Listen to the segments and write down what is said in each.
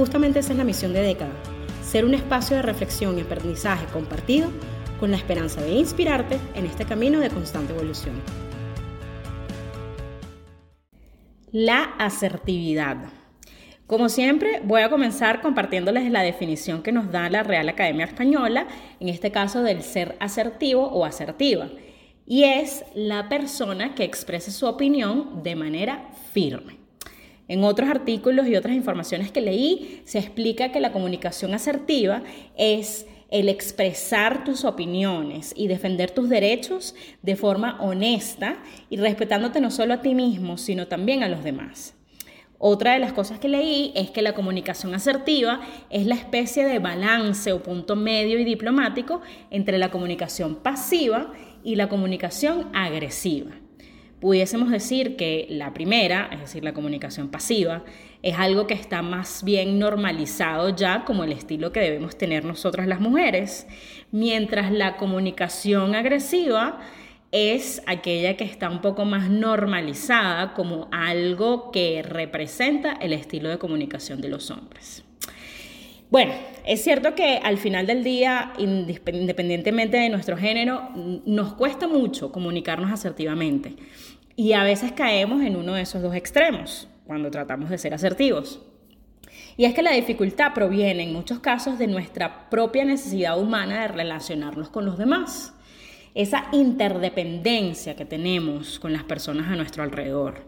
Justamente esa es la misión de Década, ser un espacio de reflexión y aprendizaje compartido con la esperanza de inspirarte en este camino de constante evolución. La asertividad. Como siempre, voy a comenzar compartiéndoles la definición que nos da la Real Academia Española, en este caso del ser asertivo o asertiva, y es la persona que expresa su opinión de manera firme. En otros artículos y otras informaciones que leí, se explica que la comunicación asertiva es el expresar tus opiniones y defender tus derechos de forma honesta y respetándote no solo a ti mismo, sino también a los demás. Otra de las cosas que leí es que la comunicación asertiva es la especie de balance o punto medio y diplomático entre la comunicación pasiva y la comunicación agresiva pudiésemos decir que la primera, es decir, la comunicación pasiva, es algo que está más bien normalizado ya como el estilo que debemos tener nosotras las mujeres, mientras la comunicación agresiva es aquella que está un poco más normalizada como algo que representa el estilo de comunicación de los hombres. Bueno, es cierto que al final del día, independientemente de nuestro género, nos cuesta mucho comunicarnos asertivamente. Y a veces caemos en uno de esos dos extremos cuando tratamos de ser asertivos. Y es que la dificultad proviene en muchos casos de nuestra propia necesidad humana de relacionarnos con los demás. Esa interdependencia que tenemos con las personas a nuestro alrededor.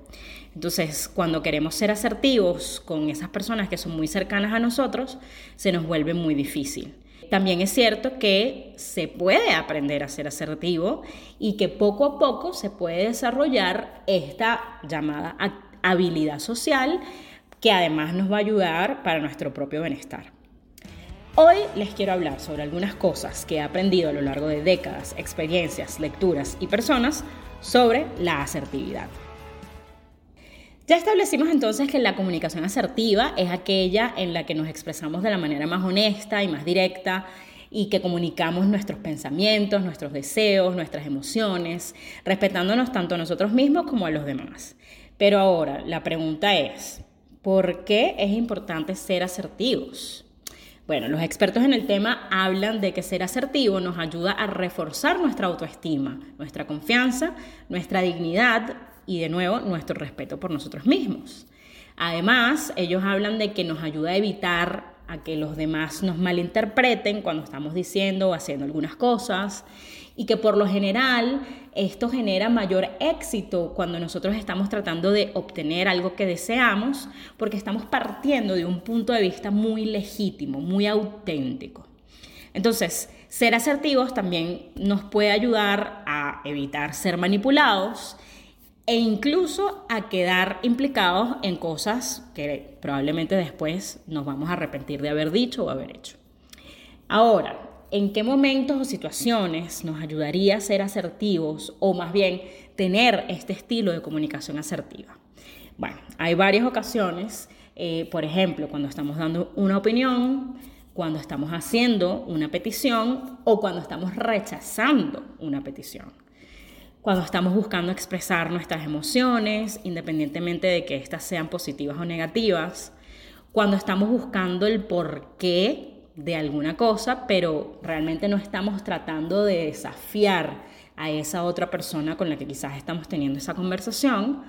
Entonces, cuando queremos ser asertivos con esas personas que son muy cercanas a nosotros, se nos vuelve muy difícil. También es cierto que se puede aprender a ser asertivo y que poco a poco se puede desarrollar esta llamada habilidad social que además nos va a ayudar para nuestro propio bienestar. Hoy les quiero hablar sobre algunas cosas que he aprendido a lo largo de décadas, experiencias, lecturas y personas sobre la asertividad. Ya establecimos entonces que la comunicación asertiva es aquella en la que nos expresamos de la manera más honesta y más directa y que comunicamos nuestros pensamientos, nuestros deseos, nuestras emociones, respetándonos tanto a nosotros mismos como a los demás. Pero ahora, la pregunta es, ¿por qué es importante ser asertivos? Bueno, los expertos en el tema hablan de que ser asertivo nos ayuda a reforzar nuestra autoestima, nuestra confianza, nuestra dignidad y de nuevo nuestro respeto por nosotros mismos. Además, ellos hablan de que nos ayuda a evitar a que los demás nos malinterpreten cuando estamos diciendo o haciendo algunas cosas y que por lo general esto genera mayor éxito cuando nosotros estamos tratando de obtener algo que deseamos porque estamos partiendo de un punto de vista muy legítimo, muy auténtico. Entonces, ser asertivos también nos puede ayudar a evitar ser manipulados e incluso a quedar implicados en cosas que probablemente después nos vamos a arrepentir de haber dicho o haber hecho. Ahora, ¿en qué momentos o situaciones nos ayudaría a ser asertivos o más bien tener este estilo de comunicación asertiva? Bueno, hay varias ocasiones, eh, por ejemplo, cuando estamos dando una opinión, cuando estamos haciendo una petición o cuando estamos rechazando una petición cuando estamos buscando expresar nuestras emociones, independientemente de que éstas sean positivas o negativas, cuando estamos buscando el porqué de alguna cosa, pero realmente no estamos tratando de desafiar a esa otra persona con la que quizás estamos teniendo esa conversación,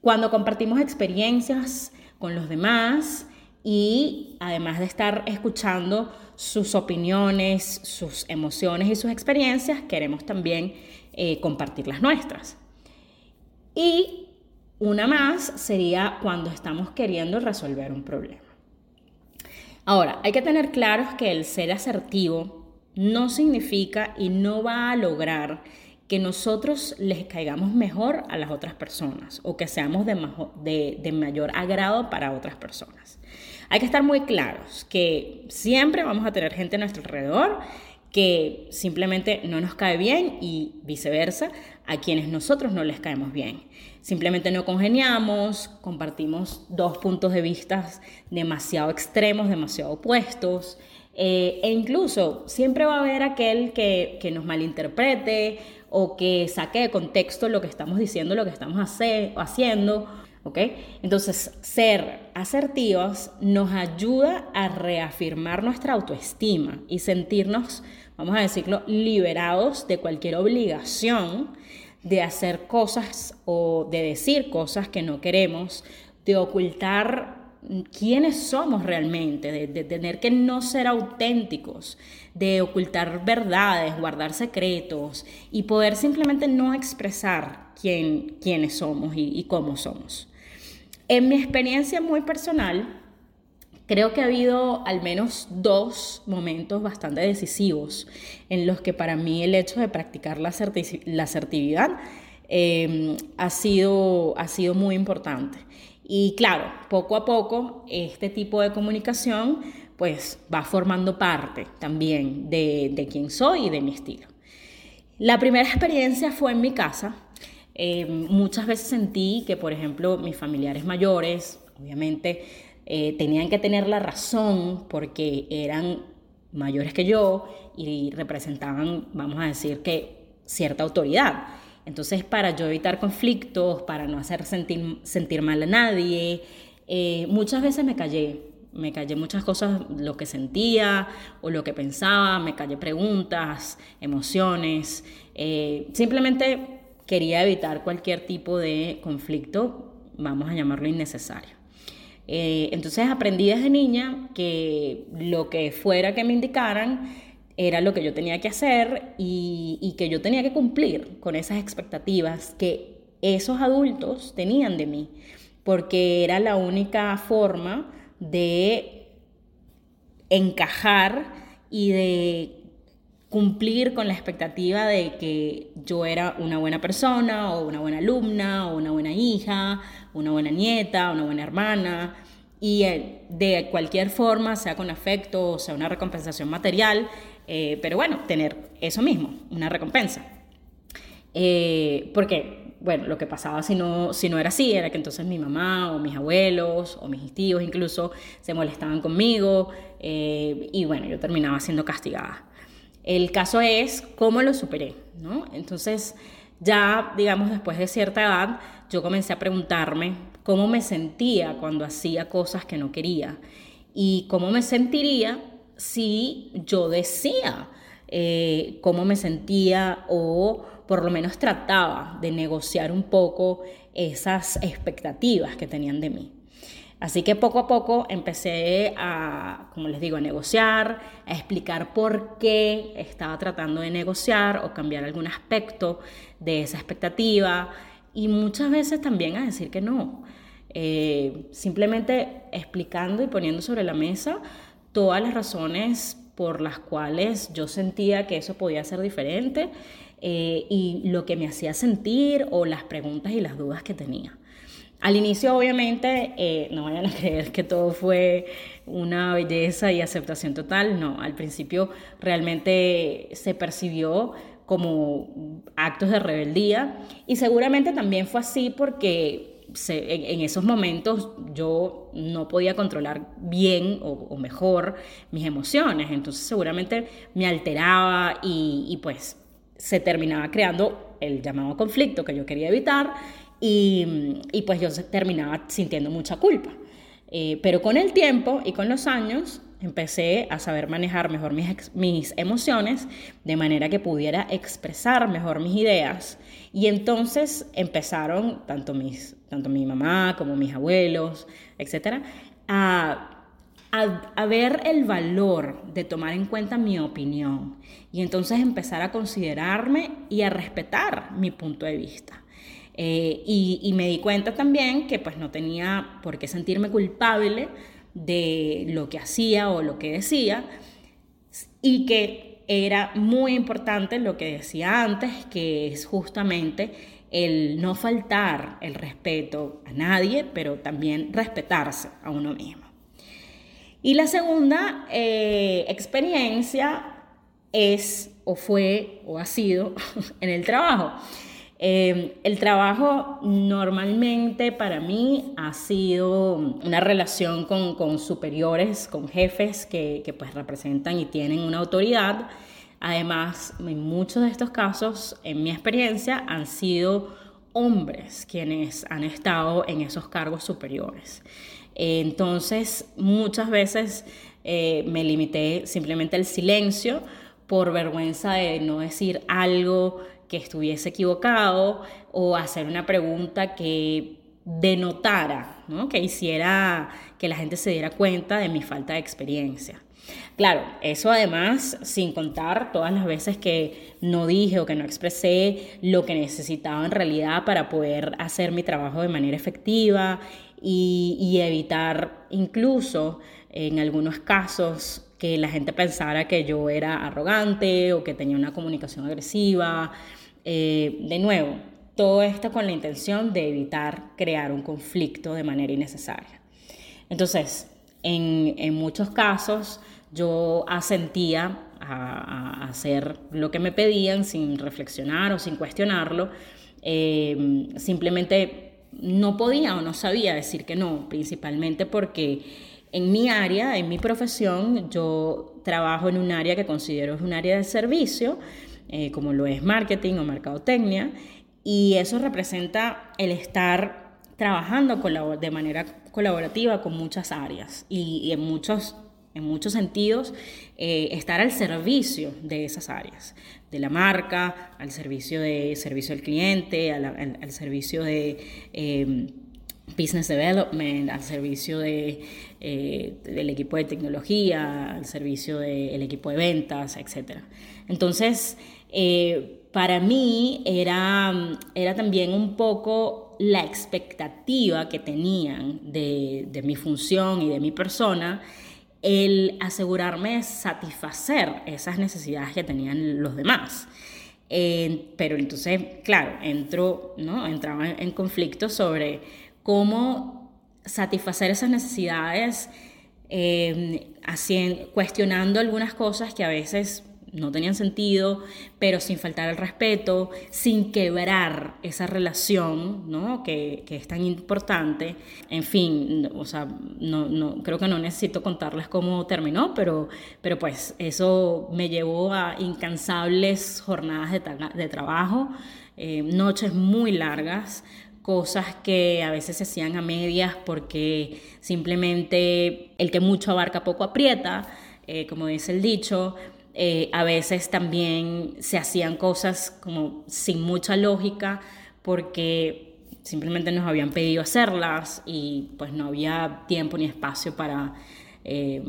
cuando compartimos experiencias con los demás y además de estar escuchando sus opiniones, sus emociones y sus experiencias, queremos también eh, compartir las nuestras. Y una más sería cuando estamos queriendo resolver un problema. Ahora, hay que tener claro que el ser asertivo no significa y no va a lograr que nosotros les caigamos mejor a las otras personas o que seamos de, de, mayor agrado para otras personas. Hay que estar muy claros que siempre vamos a tener gente a nuestro alrededor que simplemente no nos cae bien y viceversa a quienes nosotros no les caemos bien. Simplemente no congeniamos, compartimos dos puntos de vista demasiado extremos, demasiado opuestos, eh, e incluso siempre va a haber aquel que, que nos malinterprete o que saque de contexto lo que estamos diciendo, lo que estamos haciendo. ¿ok? Entonces, ser asertivos nos ayuda a reafirmar nuestra autoestima y sentirnos, vamos a decirlo, liberados de cualquier obligación de hacer cosas o de decir cosas que no queremos, de ocultar quiénes somos realmente, de, tener que no ser auténticos, de ocultar verdades, guardar secretos y poder simplemente no expresar quién, quiénes somos y, y cómo somos. En mi experiencia muy personal, creo que ha habido al menos dos momentos bastante decisivos en los que para mí el hecho de practicar la, asertividad eh, ha, sido, ha sido muy importante. Y claro, poco a poco este tipo de comunicación pues va formando parte también de, de quién soy y de mi estilo. La primera experiencia fue en mi casa. Eh, muchas veces sentí que, por ejemplo, mis familiares mayores, obviamente, eh, tenían que tener la razón porque eran mayores que yo y representaban, vamos a decir, que cierta autoridad. Entonces, para yo evitar conflictos, para no hacer sentir, sentir mal a nadie, eh, muchas veces me callé. Me callé muchas cosas, lo que sentía o lo que pensaba, me callé preguntas, emociones. Eh, simplemente quería evitar cualquier tipo de conflicto, vamos a llamarlo innecesario. Eh, entonces aprendí desde niña que lo que fuera que me indicaran, era lo que yo tenía que hacer y, que yo tenía que cumplir con esas expectativas que esos adultos tenían de mí, porque era la única forma de encajar y de cumplir con la expectativa de que yo era una buena persona o una buena alumna o una buena hija, una buena nieta, una buena hermana y eh, de cualquier forma, sea con afecto o sea una recompensación material, eh, pero bueno, tener eso mismo, una recompensa. Eh, porque, bueno, lo que pasaba si no, si no era así, era que entonces mi mamá o mis abuelos o mis tíos incluso se molestaban conmigo y bueno, yo terminaba siendo castigada. El caso es cómo lo superé, ¿no? Entonces, ya, digamos, después de cierta edad, yo comencé a preguntarme cómo me sentía cuando hacía cosas que no quería y cómo me sentiría si yo decía eh, cómo me sentía o por lo menos trataba de negociar un poco esas expectativas que tenían de mí. Así que poco a poco empecé a, como les digo, a negociar, a explicar por qué estaba tratando de negociar o cambiar algún aspecto de esa expectativa y muchas veces también a decir que no. Eh, simplemente explicando y poniendo sobre la mesa todas las razones por las cuales yo sentía que eso podía ser diferente eh, y lo que me hacía sentir o las preguntas y las dudas que tenía. Al inicio, obviamente, eh, no vayan a creer que todo fue una belleza y aceptación total, no, al principio realmente se percibió como actos de rebeldía y seguramente también fue así porque en, esos momentos yo no podía controlar bien o, mejor mis emociones, entonces seguramente me alteraba y, pues se terminaba creando el llamado conflicto que yo quería evitar y, pues yo terminaba sintiendo mucha culpa. Eh, pero con el tiempo y con los años empecé a saber manejar mejor mis, mis, emociones de manera que pudiera expresar mejor mis ideas. Y entonces empezaron tanto, mis, tanto mi mamá como mis abuelos, etcétera, a, a, a, ver el valor de tomar en cuenta mi opinión y entonces empezar a considerarme y a respetar mi punto de vista. Eh, y, me di cuenta también que pues no tenía por qué sentirme culpable de lo que hacía o lo que decía y que era muy importante lo que decía antes, que es justamente el no faltar el respeto a nadie, pero también respetarse a uno mismo. Y la segunda eh, experiencia es o fue o ha sido en el trabajo. Eh, el trabajo normalmente para mí ha sido una relación con, superiores, con jefes que, que, pues representan y tienen una autoridad. Además, en muchos de estos casos, en mi experiencia, han sido hombres quienes han estado en esos cargos superiores. Entonces, muchas veces eh, me limité simplemente al silencio por vergüenza de no decir algo que estuviese equivocado o hacer una pregunta que denotara, que hiciera que la gente se diera cuenta de mi falta de experiencia. Claro, eso además sin contar todas las veces que no dije o que no expresé lo que necesitaba en realidad para poder hacer mi trabajo de manera efectiva y, evitar incluso en algunos casos que la gente pensara que yo era arrogante o que tenía una comunicación agresiva. Eh, de nuevo, todo esto con la intención de evitar crear un conflicto de manera innecesaria. Entonces, en, muchos casos yo asentía a, hacer lo que me pedían sin reflexionar o sin cuestionarlo. Eh, simplemente no podía o no sabía decir que no, principalmente porque en mi área, en mi profesión, yo trabajo en un área que considero es un área de servicio, eh, como lo es marketing o mercadotecnia, y eso representa el estar trabajando de manera colaborativa con muchas áreas y, en muchos en muchos sentidos, eh, estar al servicio de esas áreas, de la marca, al servicio de servicio al cliente, al, servicio de em, business development, al servicio de, eh, del equipo de tecnología, al servicio del equipo de ventas, etc. Entonces, eh, para mí era, era también un poco la expectativa que tenían de, de mi función y de mi persona el asegurarme de satisfacer esas necesidades que tenían los demás. Pero entonces, claro, entro, ¿no? entraba en conflicto sobre cómo satisfacer esas necesidades, eh, cuestionando algunas cosas que a veces no tenían sentido, pero sin faltar el respeto, sin quebrar esa relación, ¿no? Que, que es tan importante. En fin, o sea, no, no, creo que no necesito contarles cómo terminó, pero, pero pues eso me llevó a incansables jornadas de, de trabajo, eh, noches muy largas, cosas que a veces se hacían a medias porque simplemente el que mucho abarca poco aprieta, eh, como dice el dicho, eh, a veces también se hacían cosas como sin mucha lógica porque simplemente nos habían pedido hacerlas y pues no había tiempo ni espacio para eh,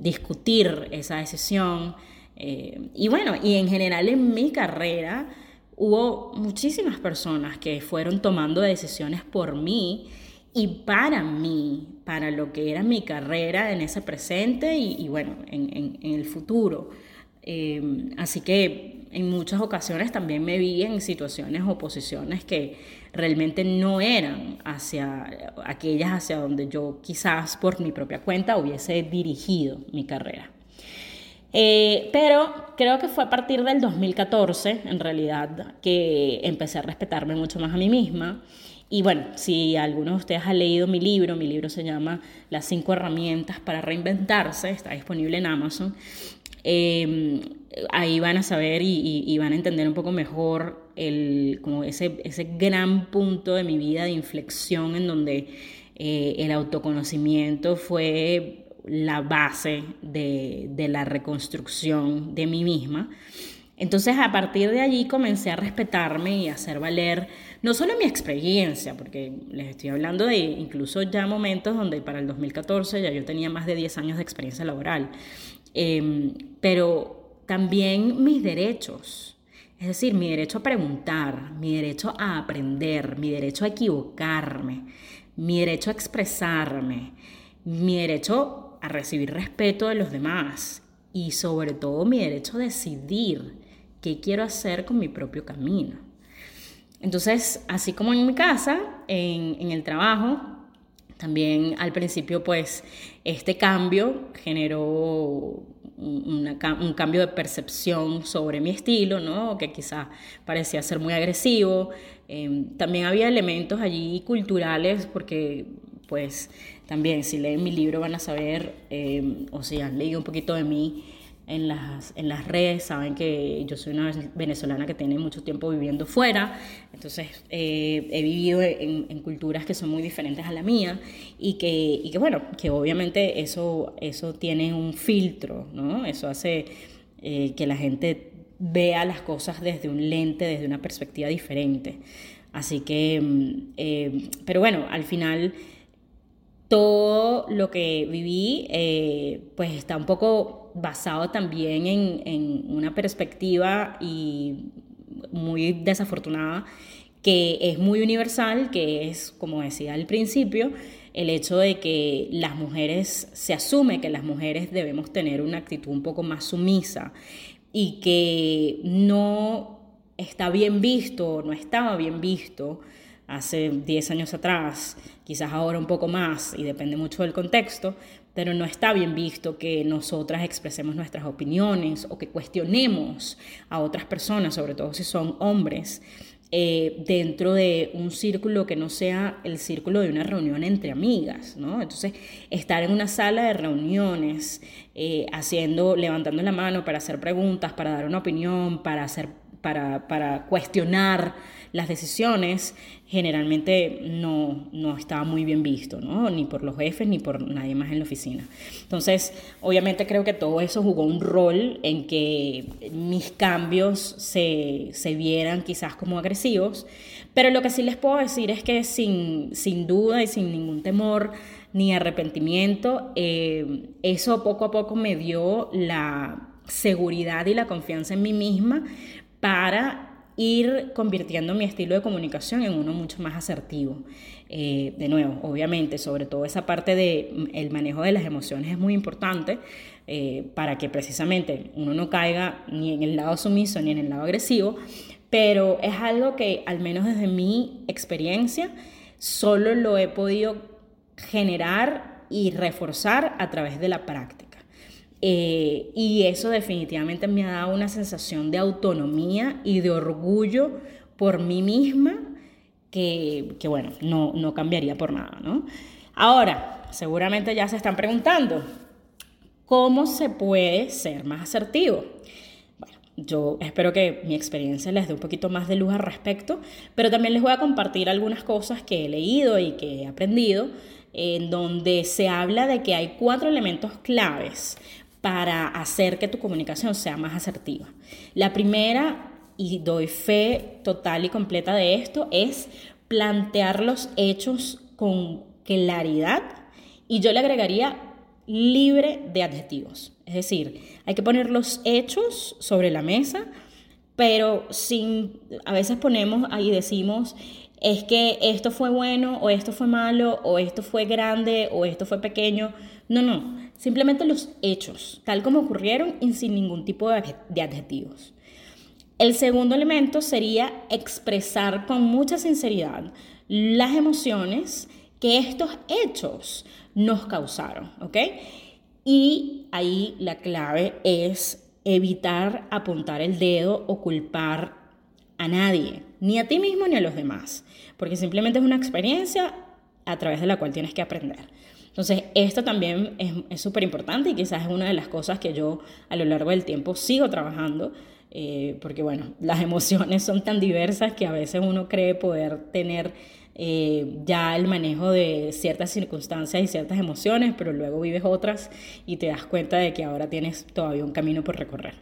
discutir esa decisión. Eh, y bueno, y en general en mi carrera hubo muchísimas personas que fueron tomando decisiones por mí y para mí, para lo que era mi carrera en ese presente y, bueno, en, el futuro. Em, así que en muchas ocasiones también me vi en situaciones o posiciones que realmente no eran hacia aquellas hacia donde yo quizás por mi propia cuenta hubiese dirigido mi carrera. Eh, pero creo que fue a partir del 2014, en realidad, que empecé a respetarme mucho más a mí misma y bueno, si alguno de ustedes ha leído mi libro, mi libro se llama Las cinco herramientas para reinventarse, está disponible en Amazon. Em, ahí van a saber y, van a entender un poco mejor el, como ese, ese gran punto de mi vida de inflexión en donde eh, el autoconocimiento fue la base de, de la reconstrucción de mí misma. Entonces a partir de allí comencé a respetarme y a hacer valer no solo mi experiencia, porque les estoy hablando de incluso ya momentos donde para el 2014 ya yo tenía más de 10 años de experiencia laboral, em, pero también mis derechos. Es decir, mi derecho a preguntar, mi derecho a aprender, mi derecho a equivocarme, mi derecho a expresarme, mi derecho a recibir respeto de los demás y sobre todo mi derecho a decidir qué quiero hacer con mi propio camino. Entonces, así como en mi casa, en, el trabajo, también al principio pues este cambio generó un cambio de percepción sobre mi estilo, ¿no? que quizás parecía ser muy agresivo. Em, también había elementos allí culturales porque pues también si leen mi libro van a saber, em, o si han leído un poquito de mí, en las, en las redes, saben que yo soy una venezolana que tiene mucho tiempo viviendo fuera, entonces eh, he vivido en, culturas que son muy diferentes a la mía y que, y que bueno, que obviamente eso, eso tiene un filtro, ¿no? Eso hace eh, que la gente vea las cosas desde un lente, desde una perspectiva diferente. Así que, mm, eh, pero bueno, al final todo lo que viví pues está un poco basado también en, una perspectiva y muy desafortunada que es muy universal, que es, como decía al principio, el hecho de que las mujeres, se asume que las mujeres debemos tener una actitud un poco más sumisa y que no está bien visto, no estaba bien visto hace 10 años atrás, quizás ahora un poco más, y depende mucho del contexto, pero no está bien visto que nosotras expresemos nuestras opiniones o que cuestionemos a otras personas, sobre todo si son hombres, eh, dentro de un círculo que no sea el círculo de una reunión entre amigas, ¿no? Entonces, estar en una sala de reuniones, eh, haciendo, levantando la mano para hacer preguntas, para dar una opinión, para hacer para, para, cuestionar las decisiones, generalmente no, no estaba muy bien visto, ¿no? ni por los jefes ni por nadie más en la oficina. Entonces, obviamente creo que todo eso jugó un rol en que mis cambios se, se vieran quizás como agresivos, pero lo que sí les puedo decir es que sin, sin duda y sin ningún temor, ni arrepentimiento, eh, eso poco a poco me dio la seguridad y la confianza en mí misma para ir convirtiendo mi estilo de comunicación en uno mucho más asertivo. Eh, de nuevo, obviamente, sobre todo esa parte del el manejo de las emociones es muy importante eh, para que precisamente uno no caiga ni en el lado sumiso ni en el lado agresivo, pero es algo que al menos desde mi experiencia solo lo he podido generar y reforzar a través de la práctica. Eh, y eso definitivamente me ha dado una sensación de autonomía y de orgullo por mí misma que, que bueno, no, no cambiaría por nada, ¿no? Ahora, seguramente ya se están preguntando, ¿cómo se puede ser más asertivo? Yo espero que mi experiencia les dé un poquito más de luz al respecto, pero también les voy a compartir algunas cosas que he leído y que he aprendido, en donde se habla de que hay cuatro elementos claves para hacer que tu comunicación sea más asertiva. La primera, y doy fe total y completa de esto, es plantear los hechos con claridad y yo le agregaría libre de adjetivos. Es decir, hay que poner los hechos sobre la mesa, pero sin, a veces ponemos ahí decimos, es que esto fue bueno o esto fue malo o esto fue grande o esto fue pequeño. No, no, simplemente los hechos, tal como ocurrieron y sin ningún tipo de adjetivos. El segundo elemento sería expresar con mucha sinceridad las emociones que estos hechos nos causaron, ¿ok? Y ahí la clave es evitar apuntar el dedo o culpar a nadie, ni a ti mismo ni a los demás, porque simplemente es una experiencia a través de la cual tienes que aprender. Entonces, esto también es súper importante y quizás es una de las cosas que yo a lo largo del tiempo sigo trabajando, eh, porque bueno, las emociones son tan diversas que a veces uno cree poder tener eh, ya el manejo de ciertas circunstancias y ciertas emociones, pero luego vives otras y te das cuenta de que ahora tienes todavía un camino por recorrer.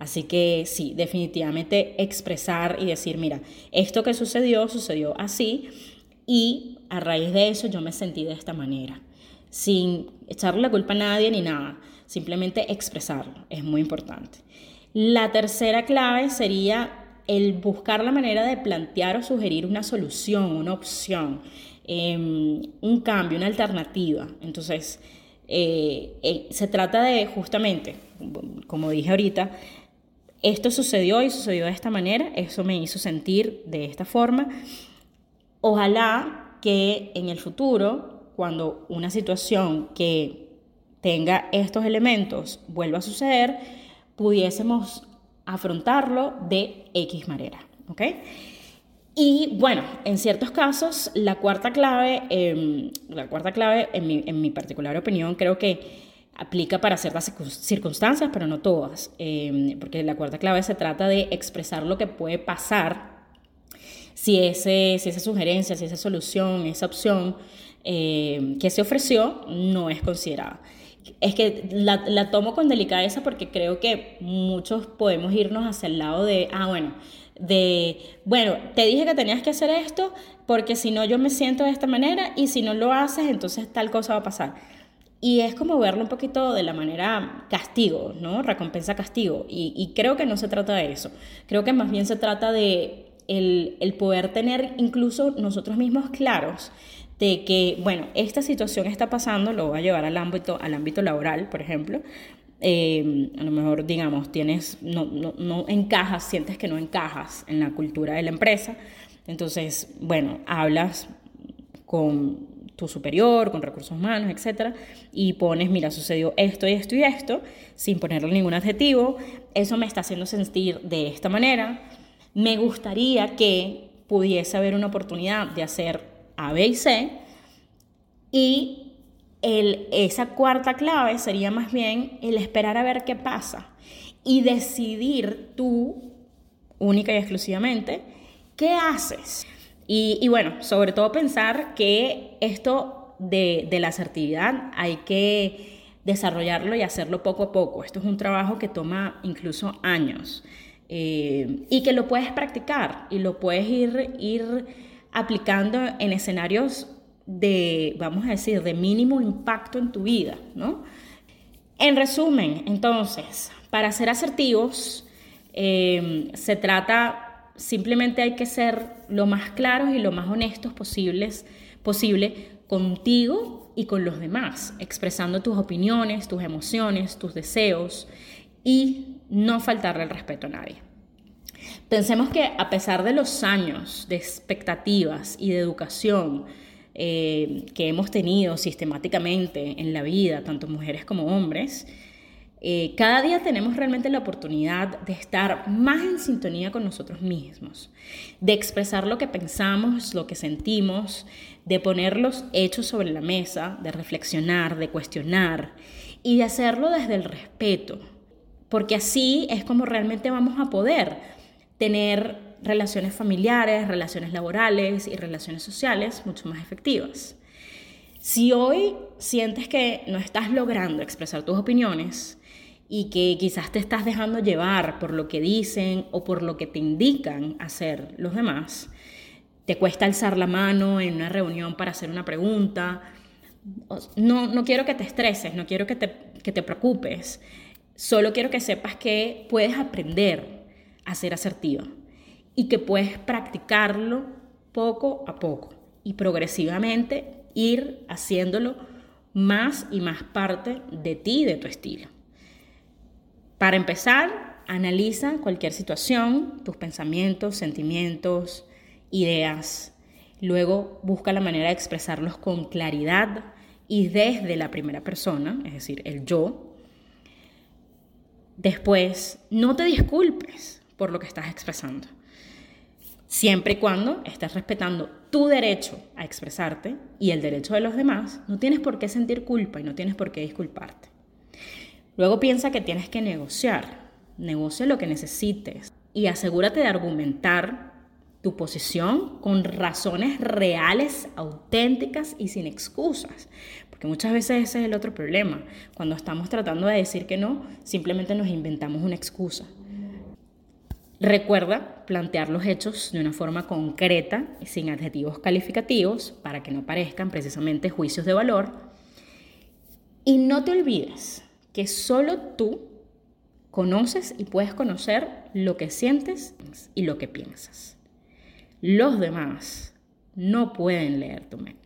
Así que sí, definitivamente expresar y decir, mira, esto que sucedió sucedió así y a raíz de eso yo me sentí de esta manera sin echarle la culpa a nadie ni nada, simplemente expresarlo, es muy importante. La tercera clave sería el buscar la manera de plantear o sugerir una solución, una opción, em, un cambio, una alternativa. Entonces, eh, eh, se trata de justamente, como dije ahorita, esto sucedió y sucedió de esta manera, eso me hizo sentir de esta forma. Ojalá que en el futuro, cuando una situación que tenga estos elementos vuelva a suceder, pudiésemos afrontarlo de X manera. ¿ok? Y bueno, en ciertos casos, la cuarta clave, em, la cuarta clave, en mi, en mi, particular opinión, creo que aplica para ciertas circunstancias, pero no todas, em, porque la cuarta clave se trata de expresar lo que puede pasar si, ese, si esa sugerencia, si esa solución, esa opción em, que se ofreció no es considerada. Es que la, la tomo con delicadeza porque creo que muchos podemos irnos hacia el lado de, ah, bueno, de, bueno, te dije que tenías que hacer esto porque si no yo me siento de esta manera y si no lo haces entonces tal cosa va a pasar. Y es como verlo un poquito de la manera castigo, ¿no? Recompensa castigo. Y, creo que no se trata de eso. Creo que más bien se trata de el, el poder tener incluso nosotros mismos claros de que, bueno, esta situación está pasando, lo voy a llevar al ámbito, al ámbito laboral, por ejemplo, eh, a lo mejor, digamos, tienes, no, no, no, encajas, sientes que no encajas en la cultura de la empresa. Entonces, bueno, hablas con tu superior, con recursos humanos, etcétera, y pones, mira, sucedió esto y esto y esto, sin ponerle ningún adjetivo, eso me está haciendo sentir de esta manera. Me gustaría que pudiese haber una oportunidad de hacer A, B y C, y esa cuarta clave sería más bien el esperar a ver qué pasa y decidir tú, única y exclusivamente, qué haces. Y, bueno, sobre todo pensar que esto de, la asertividad hay que desarrollarlo y hacerlo poco a poco. Esto es un trabajo que toma incluso años eh, y que lo puedes practicar y lo puedes ir, ir aplicando en escenarios de, vamos a decir, de mínimo impacto en tu vida, ¿no? En resumen, entonces, para ser asertivos, eh, se trata, simplemente hay que ser lo más claros y lo más honestos posibles, posible contigo y con los demás, expresando tus opiniones, tus emociones, tus deseos y no faltarle el respeto a nadie. Pensemos que a pesar de los años de expectativas y de educación, eh, que hemos tenido sistemáticamente en la vida, tanto mujeres como hombres, eh, cada día tenemos realmente la oportunidad de estar más en sintonía con nosotros mismos, de expresar lo que pensamos, lo que sentimos, de poner los hechos sobre la mesa, de reflexionar, de cuestionar y de hacerlo desde el respeto, porque así es como realmente vamos a poder tener relaciones familiares, relaciones laborales y relaciones sociales mucho más efectivas. Si hoy sientes que no estás logrando expresar tus opiniones y que quizás te estás dejando llevar por lo que dicen o por lo que te indican hacer los demás, te cuesta alzar la mano en una reunión para hacer una pregunta, no, no quiero que te estreses, no quiero que te, que te preocupes, solo quiero que sepas que puedes aprender a ser asertiva y que puedes practicarlo poco a poco y progresivamente ir haciéndolo más y más parte de ti de tu estilo. Para empezar, analiza cualquier situación, tus pensamientos, sentimientos, ideas. Luego busca la manera de expresarlos con claridad y desde la primera persona, es decir, el yo. Después, no te disculpes por lo que estás expresando siempre y cuando estés respetando tu derecho a expresarte y el derecho de los demás, no tienes por qué sentir culpa y no tienes por qué disculparte. Luego piensa que tienes que negociar, negocia lo que necesites y asegúrate de argumentar tu posición con razones reales, auténticas y sin excusas. Porque muchas veces ese es el otro problema. Cuando estamos tratando de decir que no, simplemente nos inventamos una excusa. Recuerda plantear los hechos de una forma concreta y sin adjetivos calificativos para que no parezcan precisamente juicios de valor. Y no te olvides que solo tú conoces y puedes conocer lo que sientes y lo que piensas. Los demás no pueden leer tu mente.